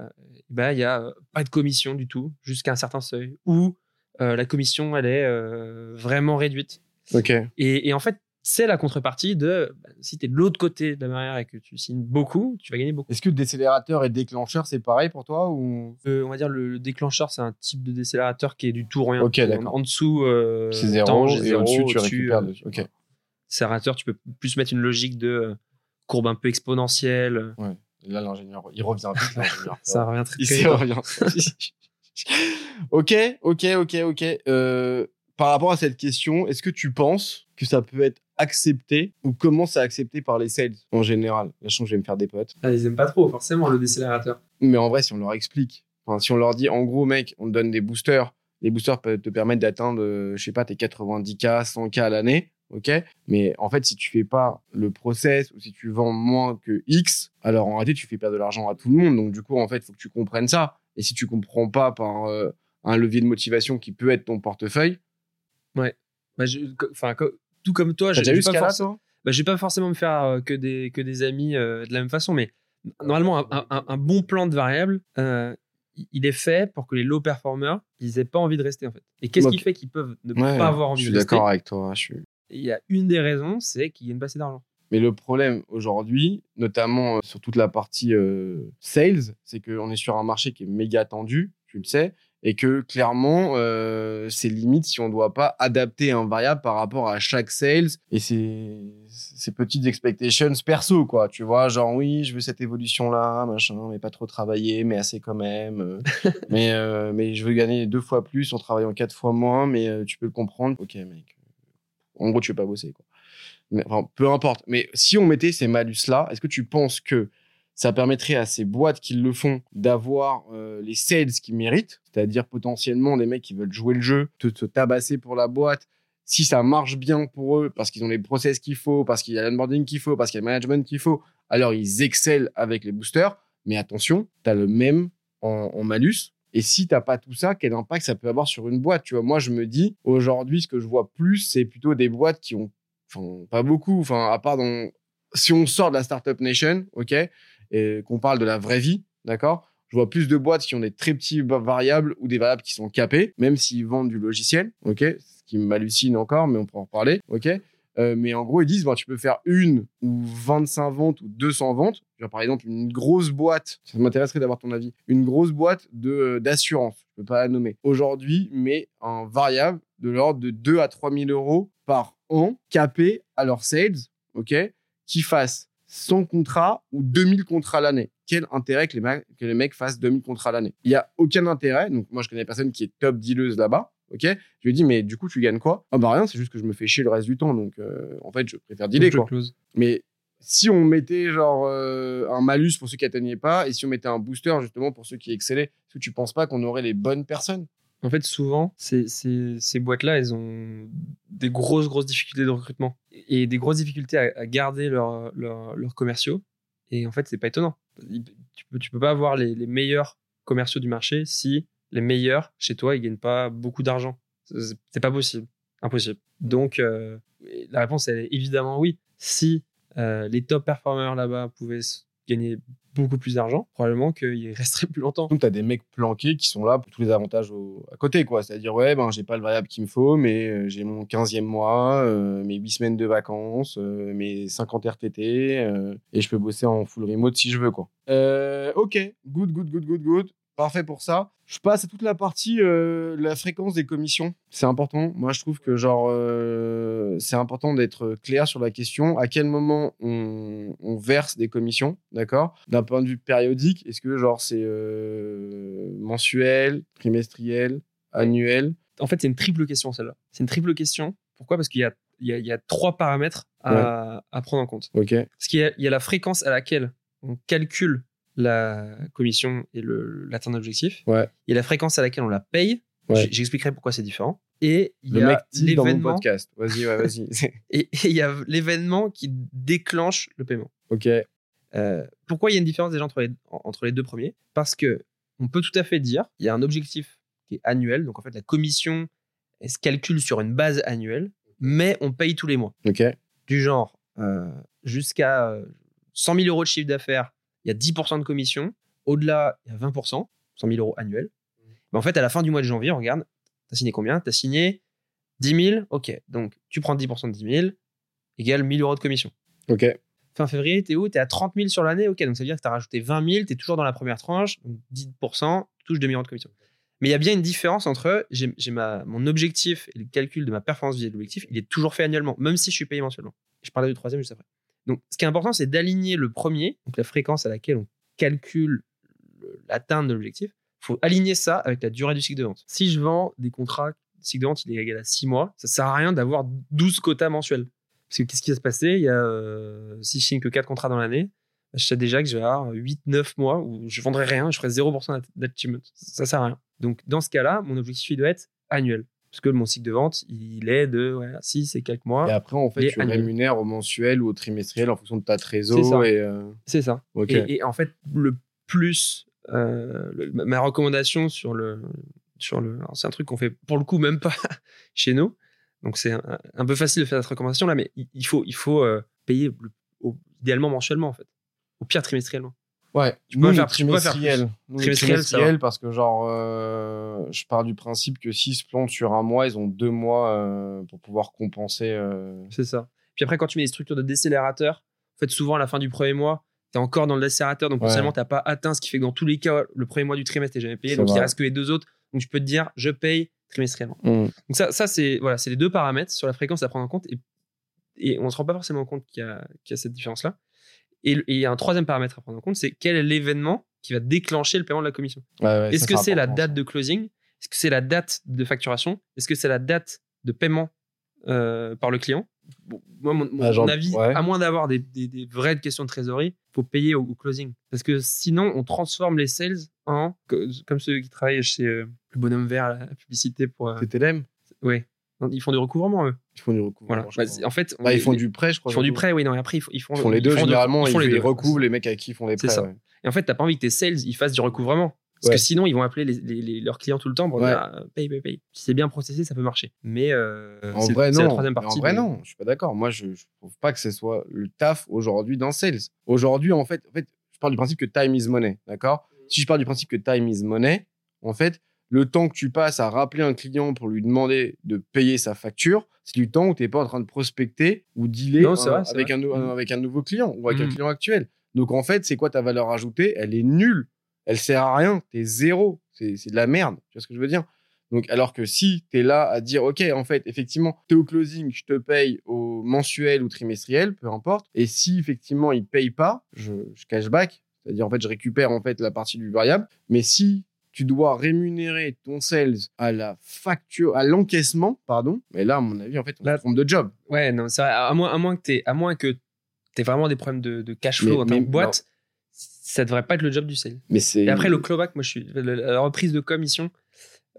bah, il y a euh, pas de commission du tout jusqu'à un certain seuil ou euh, la commission elle est euh, vraiment réduite. ok Et, et en fait, c'est la contrepartie de bah, si tu es de l'autre côté de la barrière et que tu signes beaucoup, tu vas gagner beaucoup. est-ce que décélérateur et déclencheur c'est pareil pour toi ou? Euh, on va dire le, le déclencheur, c'est un type de décélérateur qui est du tout rien. En- dessous, euh, c'est zéro et zéro, au-dessus tu récupères euh, dessus. ok Décélérateur, tu peux plus mettre une logique de euh, courbe un peu exponentielle. là l'ingénieur il revient vite l'ingénieur Ça revient très Il vite. revient. ok, ok, ok, ok. Par rapport à cette question, est-ce que tu penses que ça peut être accepté ou comment c'est accepté par les sales en général sens que je vais me faire des potes. Ah, ils aiment pas trop, forcément, le décélérateur. Mais en vrai, si on leur explique, enfin, si on leur dit, en gros, mec, on te donne des boosters, les boosters peuvent te permettre d'atteindre, euh, je sais pas, tes 90K, 100K à l'année, ok? Mais en fait, si tu fais pas le process ou si tu vends moins que X, alors en réalité, tu fais perdre de l'argent à tout le monde. Donc, du coup, en fait, il faut que tu comprennes ça. Et si tu comprends pas par euh, un levier de motivation qui peut être ton portefeuille, Bah, je- enfin, tout comme toi, j'ai eu ce cas-là, forcément- bah, je vais pas forcément me faire euh, que des, que des amis euh, de la même façon, mais normalement, un, un- un bon plan de variable, euh, il- est fait pour que les low performers, ils aient pas envie de rester, en fait. Et qu'est-ce qui Ok. fait qu'ils peuvent ne Ouais, pas avoir envie je suis de rester d'accord avec toi. Je suis... Il y a une des raisons, c'est qu'ils gagnent pas assez d'argent. Mais le problème aujourd'hui, notamment euh, sur toute la partie euh, sales, c'est qu'on est sur un marché qui est méga tendu, tu le sais, et que clairement, euh, c'est limite si on ne doit pas adapter un variable par rapport à chaque sales et ces, ces petites expectations perso, quoi. Tu vois, genre oui, je veux cette évolution-là, machin, mais pas trop travailler, mais assez quand même. euh, mais, euh, mais je veux gagner deux fois plus en travaillant quatre fois moins, mais euh, tu peux le comprendre. Ok, mec. En gros, tu veux pas bosser, quoi. Mais, enfin, peu importe. Mais si on mettait ces malus-là, est-ce que tu penses que ça permettrait à ces boîtes qui le font d'avoir euh, les sales qu'ils méritent, c'est-à-dire potentiellement des mecs qui veulent jouer le jeu, te, tabasser pour la boîte, si ça marche bien pour eux, parce qu'ils ont les process qu'il faut, parce qu'il y a l'onboarding qu'il faut, parce qu'il y a le management qu'il faut, alors ils excellent avec les boosters. Mais attention, tu as le même en, malus. Et si t'as pas tout ça, quel impact ça peut avoir sur une boîte? Tu vois, moi je me dis aujourd'hui, ce que je vois plus, c'est plutôt des boîtes qui ont, pas beaucoup, enfin à part si on sort de la startup nation, ok, et qu'on parle de la vraie vie, d'accord? Je vois plus de boîtes qui ont des très petits va- variables ou des variables qui sont capées, même s'ils vendent du logiciel, ok? Ce qui m'hallucine encore, mais on pourra en reparler, ok? Euh, mais en gros, ils disent, bah, tu peux faire une ou 25 ventes ou 200 ventes. Genre, par exemple, une grosse boîte, ça m'intéresserait d'avoir ton avis, une grosse boîte de, euh, d'assurance, je peux pas la nommer, aujourd'hui, mais un variable de l'ordre de 2 à 3 000 euros par an, capé à leurs sales, ok? Qui fassent 100 contrats ou 2000 contrats l'année. Quel intérêt que les, mecs- que les mecs fassent 2000 contrats l'année? Il y a aucun intérêt. Donc, moi, je connais personne qui est top dealeuse là-bas. OK? Je lui dis, mais du coup, tu gagnes quoi? Ah, bah rien, c'est juste que je me fais chier le reste du temps. Donc, euh, en fait, je préfère dealer, quoi. close. Mais si on mettait genre euh, un malus pour ceux qui atteignaient pas et si on mettait un booster justement pour ceux qui excellaient, est-ce que tu penses pas qu'on aurait les bonnes personnes? En fait, souvent, ces, boîtes-là, elles ont des grosses, grosses difficultés de recrutement et des grosses difficultés à, garder leurs leurs commerciaux. Et en fait, c'est pas étonnant. Tu peux, peux pas avoir les, meilleurs commerciaux du marché si les meilleurs chez toi, ils gagnent pas beaucoup d'argent. C'est pas possible. Impossible. Donc, euh, la réponse, est évidemment oui. Si euh, les top performers là-bas pouvaient gagner beaucoup plus d'argent, probablement qu'il resterait plus longtemps. Donc, tu as des mecs planqués qui sont là pour tous les avantages au- à côté, quoi. C'est-à-dire, ouais, ben, j'ai pas le variable qu'il me faut, mais euh, j'ai mon 15e mois, euh, mes 8 semaines de vacances, euh, mes 50 RTT, euh, et je peux bosser en full remote si je veux, quoi. Euh, ok, good, good, good, good, good. Parfait pour ça. Je passe à toute la partie, euh, la fréquence des commissions. C'est important. Moi, je trouve que, genre, euh, c'est important d'être clair sur la question. À quel moment on, on verse des commissions, d'accord? D'un point de vue périodique, est-ce que, genre, c'est euh, mensuel, trimestriel, annuel? En fait, c'est une triple question celle-là. C'est une triple question. Pourquoi? Parce qu'il y a, il y, a, il y a trois paramètres à, à prendre en compte. Ok. Parce qu'il y a, il y a la fréquence à laquelle on calcule la commission et l'atteinte d'objectif. Ouais. Il y a la fréquence à laquelle on la paye. Ouais. J'expliquerai pourquoi c'est différent. Et il y a l'événement podcast. Vas-y, ouais, vas-y. et il y a l'événement qui déclenche le paiement. ok. Euh, pourquoi il y a une différence déjà entre les, en- entre les deux premiers? Parce que on peut tout à fait dire il y a un objectif qui est annuel, donc en fait la commission elle se calcule sur une base annuelle, mais on paye tous les mois. Ok. Du genre euh, jusqu'à euh, 100 000 euros de chiffre d'affaires, il y a 10% de commission. Au-delà, il y a 20%, 100 000 euros annuels. Mais en fait, à la fin du mois de janvier, on regarde, t'as signé combien? T'as signé 10 000, ok. Donc tu prends 10% de 10 000 égale 1000 euros de commission Ok. fin février, t'es où? T'es à 30 000 sur l'année Ok, donc ça veut dire que t'as rajouté 20 000, t'es toujours dans la première tranche, donc 10%, tu touches 2 millions de commission. Mais il y a bien une différence entre j'ai mon objectif et le calcul de ma performance vis-à-vis de l'objectif, il est toujours fait annuellement, même si je suis payé mensuellement. Je parlais du troisième juste après. Donc, ce qui est important, c'est d'aligner le premier, donc la fréquence à laquelle on calcule le- l'atteinte de l'objectif. Il faut aligner ça avec la durée du cycle de vente. Si je vends des contrats, le cycle de vente il est égal à 6 mois, ça sert à rien d'avoir 12 quotas mensuels. Parce que qu'est-ce qui va se passer? Il y a, euh, si je signe que 4 contrats dans l'année, bah, je sais déjà que je vais avoir 8-9 mois où je vendrai rien, je ferai 0% d'achievement. Ça sert à rien. Donc, dans ce cas-là, mon objectif il doit être annuel. Parce que mon cycle de vente, il est de 6 et quelques mois. Et après, en fait, tu annuels. rémunères au mensuel ou au trimestriel en fonction de ta C'est trésor. ça. Et, euh, C'est ça. Et, et en fait, le plus, euh, le- ma- ma recommandation sur le, sur le, c'est un truc qu'on fait pour le coup même pas chez nous, donc c'est un, un peu facile de faire cette recommandation là, mais il, il faut, il faut euh, payer le- au- idéalement mensuellement en fait, au pire trimestriellement. Ouais, Tu nous, faire trimestriels. Nous, Trimestriel, ça trimestriels, parce que, genre, euh, je pars du principe que s'ils se plantent sur un mois, ils ont deux mois euh, pour pouvoir compenser. euh, C'est ça. Puis après, quand tu mets des structures de décélérateur, en fait, souvent à la fin du premier mois, tu es encore dans le décélérateur, donc Ouais. potentiellement, tu n'as pas atteint, ce qui fait que dans tous les cas, le premier mois du trimestre, tu jamais payé, donc il vrai. reste que les deux autres. Donc, je peux te dire, je paye trimestriellement. Mm. Donc ça, ça c'est voilà, c'est les deux paramètres sur la fréquence à prendre en compte et, et on ne se rend pas forcément compte qu'il y a, qu'il y a cette différence-là. Et il y a un troisième paramètre à prendre en compte, c'est quel est l'événement qui va déclencher le paiement de la commission. Ouais, Est-ce que c'est la date de closing? Est-ce que c'est la date de facturation? Est-ce que c'est la date de paiement euh, par le client? Bon, Moi, mon, mon Ah, genre, avis, ouais. à moins d'avoir des, des- des vraies questions de trésorerie, faut payer au, au closing. Parce que sinon, on transforme les sales en, co- comme ceux qui travaillent chez euh, le bonhomme vert à la publicité pour... euh, TTLM, ouais. Ils font du recouvrement, eux. ils font du recouvrement. Voilà. Bah, en fait, Bah, ils font du prêt, je crois. ils font du prêt, oui, non, et après, ils font, ils font, Ils font les deux, font généralement. ils Ils, font les deux. recouvrent les mecs à qui ils font les prêts. ça. ouais. Et en fait, t'as pas envie que tes sales ils fassent du recouvrement. Parce Ouais. que sinon, ils vont appeler les- les- les- leurs clients tout le temps pour Ouais. dire ah, paye, paye, paye. Si c'est bien processé, ça peut marcher. Mais euh, En vrai, non. la troisième partie. En vrai, non. Je suis pas d'accord. Moi, je, je trouve pas que ce soit le taf aujourd'hui dans sales. Aujourd'hui, en fait, en fait, je parle du principe que time is money. D'accord? Si je pars du principe que time is money, en fait, le temps que tu passes à rappeler un client pour lui demander de payer sa facture, c'est du temps où tu n'es pas en train de prospecter ou dealer Non, c'est un- vrai, c'est avec. Un, nou- avec un nouveau client ou avec un Mhm. client actuel. Donc, en fait, c'est quoi ta valeur ajoutée? Elle est nulle. Elle sert à rien. Tu es zéro. C'est de la merde. Tu vois ce que je veux dire? Donc, alors que si tu es là à dire, OK, en fait, effectivement, tu es au closing, je te paye au mensuel ou trimestriel, peu importe. Et si effectivement, il paye pas, je, je cashback. C'est-à-dire, en fait, je récupère en fait la partie du variable. Mais si tu dois rémunérer ton sales à la facture, à l'encaissement, pardon, mais là, à mon avis, en fait, on se trompe de job. Ouais, non, c'est vrai. À moins, à moins que tu à moins que aies vraiment des problèmes de, de cash flow Mais- dans ta mais- boîte, ça devrait pas être le job du sale. Mais c'est. Et après, le clawback, moi, je suis. La, la reprise de commission,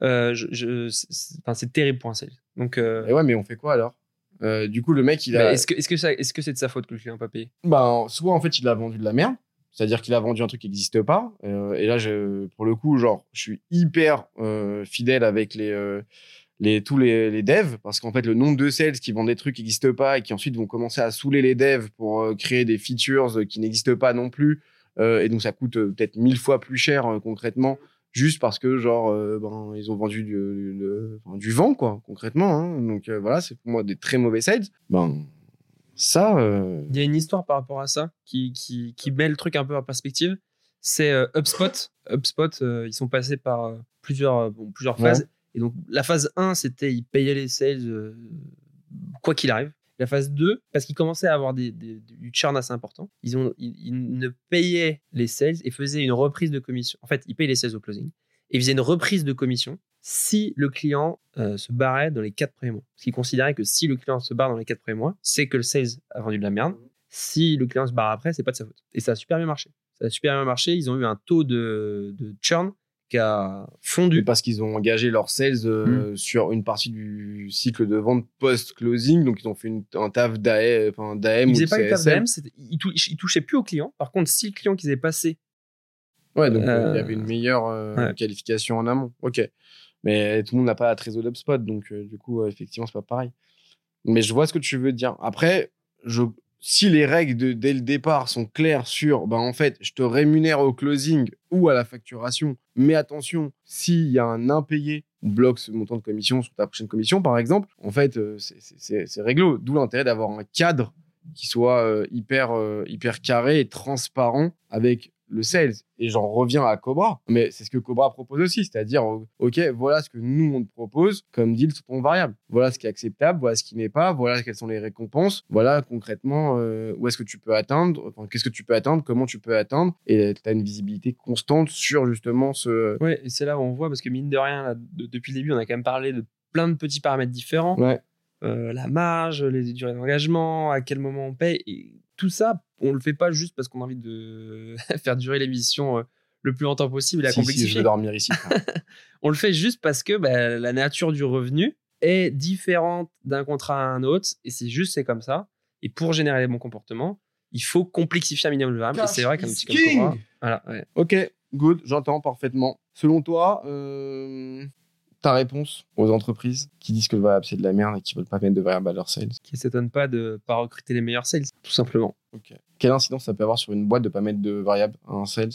euh, je, je- c'est enfin, c'est terrible pour un sale. Donc, euh, Et ouais, mais on fait quoi alors? Euh, Du coup, le mec, il bah, a. est-ce que est-ce que ça- est-ce que c'est de sa faute que le client n'a pas payé? Ben, soit en fait il a vendu de la merde, c'est-à-dire qu'il a vendu un truc qui n'existe pas. euh, et là, pour le coup, genre, je suis hyper euh, fidèle avec les, euh, tous les, devs, parce qu'en fait, le nombre de sales qui vendent des trucs qui n'existent pas et qui ensuite vont commencer à saouler les devs pour créer des features qui n'existent pas non plus, et donc, ça coûte peut-être mille fois plus cher concrètement, juste parce que, genre, ben, ils ont vendu du, vent, quoi, concrètement. hein. Donc, voilà, c'est pour moi des très mauvais sales. Ben, ça, euh, Il y a une histoire par rapport à ça qui, qui, qui met le truc un peu en perspective. C'est euh, HubSpot. HubSpot, euh, ils sont passés par euh, plusieurs, bon, plusieurs Ouais. phases. Et donc, la phase 1, c'était ils payaient les sales quoi qu'il arrive. La phase 2, parce qu'ils commençaient à avoir des, des- du churn assez important, ils, ont, ils, ils ne payaient les sales et faisaient une reprise de commission. En fait, ils payaient les sales au closing et faisaient une reprise de commission si le client euh, se barrait dans les quatre premiers mois. Parce qu'ils considéraient que si le client se barre dans les quatre premiers mois, c'est que le sales a vendu de la merde. Si le client se barre après, c'est pas de sa faute. Et ça a super bien marché. Ça a super bien marché. Ils ont eu un taux de, de churn qui a fondu. parce qu'ils ont engagé leurs sales euh, sur une partie du cycle de vente post-closing. Donc, ils ont fait une- un taf d'AM, enfin, d'AM Ils faisaient pas le taf CSM. d'AM, ils, tou- ils touchaient plus au client. Par contre, si le client qu'ils avaient passé, Ouais, donc euh, il y Euh, avait une meilleure euh, ouais. qualification en amont. Ok. Mais tout le monde n'a pas la trésor d'UpSpot, donc euh, du coup, euh, effectivement, c'est pas pareil. Mais je vois ce que tu veux dire. Après, si les règles dès le départ sont claires sur, ben, en fait, je te rémunère au closing ou à la facturation, mais attention, s'il y a un impayé, bloque ce montant de commission sur ta prochaine commission, par exemple, en fait, euh, c'est- réglo. D'où l'intérêt d'avoir un cadre qui soit euh, hyper, euh, hyper carré et transparent avec le sales. Et j'en reviens à Cobra. Mais c'est ce que Cobra propose aussi. C'est-à-dire, euh, OK, voilà ce que nous, on te propose comme deal sur ton variable. Voilà ce qui est acceptable, voilà ce qui n'est pas, voilà quelles sont les récompenses, voilà concrètement euh, où est-ce que tu peux atteindre, enfin, qu'est-ce que tu peux atteindre, comment tu peux atteindre. Et tu as une visibilité constante sur justement ce... ouais, et c'est là où on voit, parce que mine de rien, là, de- depuis le début, on a quand même parlé de plein de petits paramètres différents. Ouais. Euh, la marge, les durées d'engagement, à quel moment on paye. Et tout ça, on le fait pas juste parce qu'on a envie de faire durer l'émission euh, le plus longtemps possible et la Si, si, je complexifier. vais dormir ici. on le fait juste parce que bah, la nature du revenu est différente d'un contrat à un autre. Et c'est juste, c'est comme ça. Et pour générer les bons comportements, il faut complexifier un minimum le variable. Et c'est vrai qu'un petit comme voilà, ouais. Ok, good, j'entends parfaitement. Selon toi, euh, ta réponse aux entreprises qui disent que le variable c'est de la merde et qui veulent pas mettre de variable à leur sales qui ne s'étonne pas de pas recruter les meilleurs sales, tout simplement. Ok. Quelle incidence ça peut avoir sur une boîte de pas mettre de variable à un sales?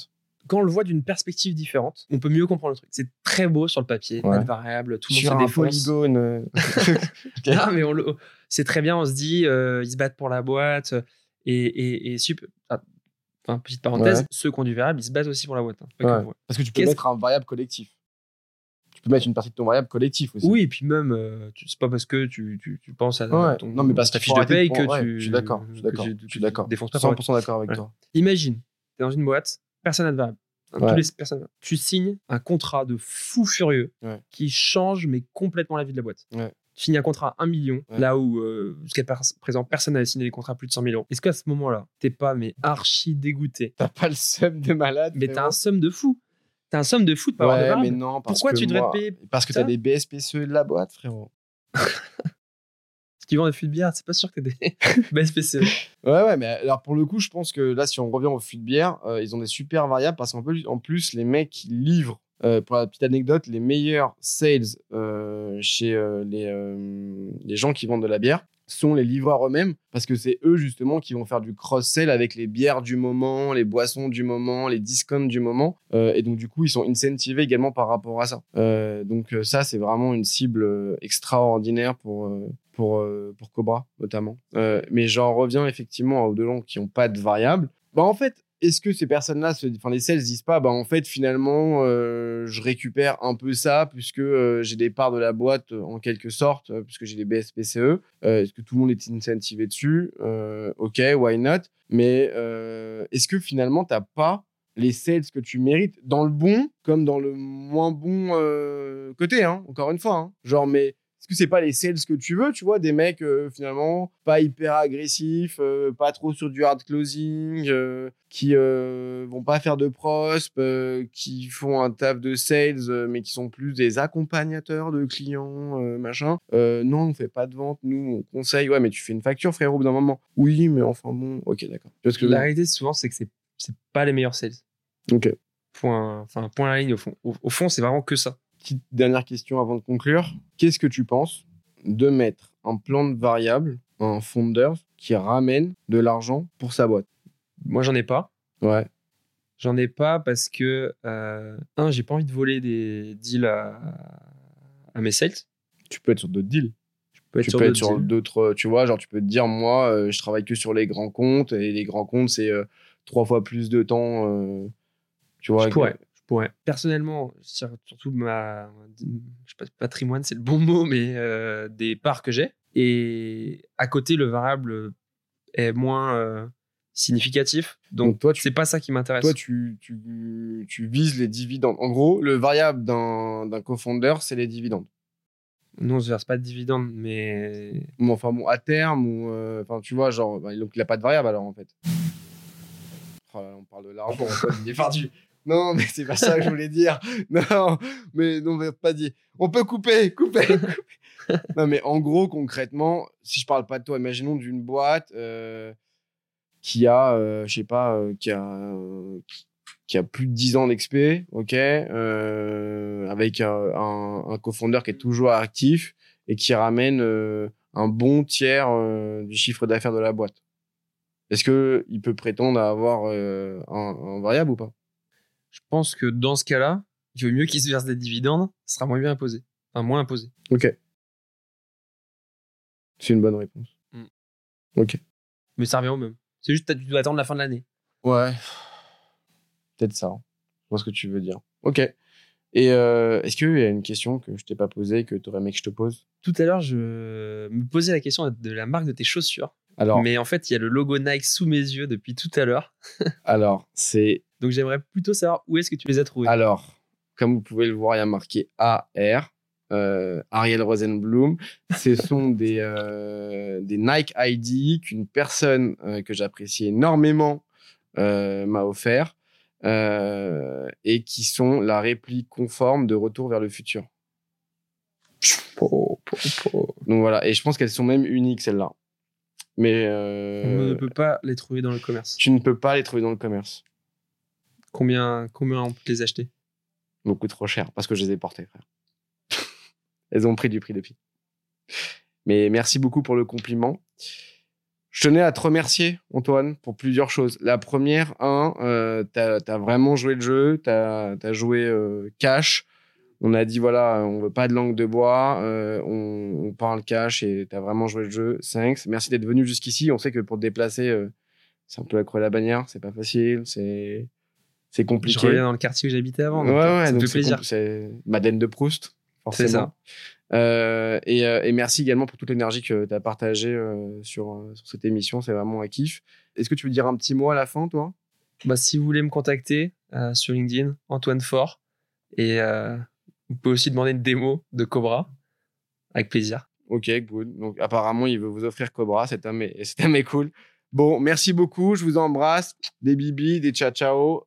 Quand on le voit d'une perspective différente, on peut mieux comprendre le truc. C'est très beau sur le papier, Ouais. pas de variable, tout le Sur monde un se défonce. polygone. euh, Ok. Ah, mais on le- c'est très bien, on se dit, euh, ils se battent pour la boîte. Et, et, et sup- ah, enfin, petite parenthèse, Ouais. ceux qui ont du variable, ils se battent aussi pour la boîte. hein. Ouais. Parce que tu peux Qu'est-ce- mettre un variable collectif. Tu peux mettre une partie de ton variable collectif aussi. Oui, et puis même, euh, c'est pas parce que tu, tu, tu penses à Ouais. ton, non, mais parce ta fiche de paye que ouais, tu. Je suis d'accord. Je suis d'accord. Je suis d'accord. défonces pas pour 100% d'accord avec Ouais. toi. Imagine, tu es dans une boîte, personne n'a de variable. Tous les personnes. Tu signes un contrat de fou furieux qui change mais complètement la vie de la boîte. Tu signes un contrat à 1 million, là où euh, jusqu'à présent personne n'avait signé des contrats à plus de 100 000 euros. Est-ce qu'à ce moment-là, t'es pas mais archi dégoûté T'as pas le seum de malade. Mais t'as un somme de fou. T'as un somme de fou de pas avoir de Ouais, mais variable. non. Parce Pourquoi que tu devrais moi- te payer Parce que t'as des BSPCE de la boîte, frérot. Ce qui vend des fûts de bière, c'est pas sûr que t'aies des BSPCE. Ouais, ouais, mais alors pour le coup, je pense que là, si on revient au fût de bière, euh, ils ont des super variables parce qu'en plus, en plus, les mecs qui livrent, euh, pour la petite anecdote, les meilleurs sales euh, chez euh, les, les gens qui vendent de la bière sont les livreurs eux-mêmes parce que c'est eux justement qui vont faire du cross-sell avec les bières du moment, les boissons du moment, les discounts du moment. Euh, et donc, du coup, ils sont incentivés également par rapport à ça. Euh, donc, euh, ça, c'est vraiment une cible euh, extraordinaire pour, euh, pour, pour Cobra, notamment. Euh, mais j'en reviens effectivement aux deux qui n'ont pas de variable. Bah, en fait, est-ce que ces personnes-là, enfin les sales disent pas, bah en fait finalement, euh, je récupère un peu ça puisque euh, j'ai des parts de la boîte euh, en quelque sorte, puisque j'ai des BSPCE. Est-ce que tout le monde est incentivé dessus Ok, why not? Mais est-ce que finalement t'as pas les sales que tu mérites? Dans le bon comme dans le moins bon côté, hein, encore une fois. hein. Genre, mais est-ce que c'est pas les sales que tu veux, tu vois, des mecs euh, finalement pas hyper agressifs, euh, pas trop sur du hard closing, euh, qui euh, vont pas faire de prosp, qui font un taf de sales, mais qui sont plus des accompagnateurs de clients, machin. Non, on fait pas de vente, nous on conseille. Ouais, mais tu fais une facture, frérot, au bout d'un moment. Oui, mais enfin bon, ok, d'accord. Tu vois ce que La réalité, souvent, c'est que c'est c'est pas les meilleurs sales. Ok. Point, enfin, point à la ligne au fond. Au, au fond, c'est vraiment que ça. Petite dernière question avant de conclure. Qu'est-ce que tu penses de mettre un plan de variable, un founder qui ramène de l'argent pour sa boîte? Moi, j'en ai pas. Ouais. J'en ai pas parce que, euh, un, j'ai pas envie de voler des deals à, à mes sales. Tu peux être sur d'autres deals. Je peux être tu peux être sur d'autres, tu vois, genre tu peux te dire, moi, euh, je travaille que sur les grands comptes et les grands comptes, c'est euh, trois fois plus de temps. euh, tu vois, Je que- pourrais. Je pourrais. Personnellement, sur- surtout ma, je sais pas, patrimoine, c'est le bon mot, mais euh, des parts que j'ai. Et à côté, le variable est moins euh, significatif. Donc, Donc toi, c'est pas ça qui m'intéresse. Toi, tu, tu, tu vises les dividendes. En gros, le variable d'un co-founder, c'est les dividendes. Nous, on se verse pas de dividendes, mais Ou enfin, bon, à terme, ou. euh, Enfin, tu vois, genre. donc, il n'a pas de variable alors, en fait. Oh là on parle de l'argent, il est perdu. Non, mais c'est pas ça que je voulais dire. Non, mais non, mais pas dit. On peut couper, couper, couper. Non, mais en gros, concrètement, si je parle pas de toi, imaginons d'une boîte euh, qui a, euh, je sais pas, euh, qui a, euh, qui a plus de 10 ans d'XP, ok, avec un, cofondeur qui est toujours actif et qui ramène un bon tiers du chiffre d'affaires de la boîte. Est-ce que il peut prétendre à avoir un variable ou pas? Je pense que dans ce cas-là, il vaut mieux qu'il se verse des dividendes, ce sera moins bien imposé. Enfin, moins imposé. Ok. C'est une bonne réponse. Mais ça revient au même. C'est juste que tu dois attendre la fin de l'année. Ouais. Peut-être ça. hein. Je vois ce que tu veux dire. Ok. Et euh, est-ce qu'il y a une question que je t'ai pas posée que tu aurais aimé que je te pose? Tout à l'heure, je me posais la question de la marque de tes chaussures. Alors, Mais en fait, il y a le logo Nike sous mes yeux depuis tout à l'heure. alors c'est Donc j'aimerais plutôt savoir où est-ce que tu les as trouvés. alors comme vous pouvez le voir, il y a marqué AR. Euh, Ariel Rosenblum, ce sont des, euh, des Nike ID qu'une personne euh, que j'apprécie énormément euh, m'a offert euh, et qui sont la réplique conforme de Retour vers le futur. Donc voilà, et je pense qu'elles sont même uniques celles-là. Mais euh, On ne peut pas les trouver dans le commerce. tu ne peux pas les trouver dans le commerce. Combien, combien on peut les acheter? Beaucoup trop cher parce que je les ai portées, frère. Elles ont pris du prix depuis. Mais merci beaucoup pour le compliment. Je tenais à te remercier, Antoine, pour plusieurs choses. La première, un, euh, t'as as vraiment joué le jeu, t'as as joué euh, cash. On a dit, voilà, on veut pas de langue de bois, euh, on, parle cash et t'as vraiment joué le jeu. Thanks. Merci d'être venu jusqu'ici. On sait que pour te déplacer, euh, c'est un peu la croix la bannière, c'est pas facile, c'est c'est Je compliqué. reviens dans le quartier où j'habitais avant. Ouais, donc, euh, ouais, ça me donc fait c'est plaisir. C'est Madeleine de Proust, forcément. C'est ça. Euh, et, euh, et merci également pour toute l'énergie que tu as partagée euh, sur, euh, sur cette émission. C'est vraiment un kiff. Est-ce que tu veux dire un petit mot à la fin, toi? Bah, si vous voulez me contacter euh, sur LinkedIn, Antoine Fort. Et euh, vous pouvez aussi demander une démo de Cobra. Avec plaisir. Ok, good. Donc apparemment, il veut vous offrir Cobra. Cet homme est, cet homme est cool. Bon, merci beaucoup. Je vous embrasse. Des bibis, des ciao ciao.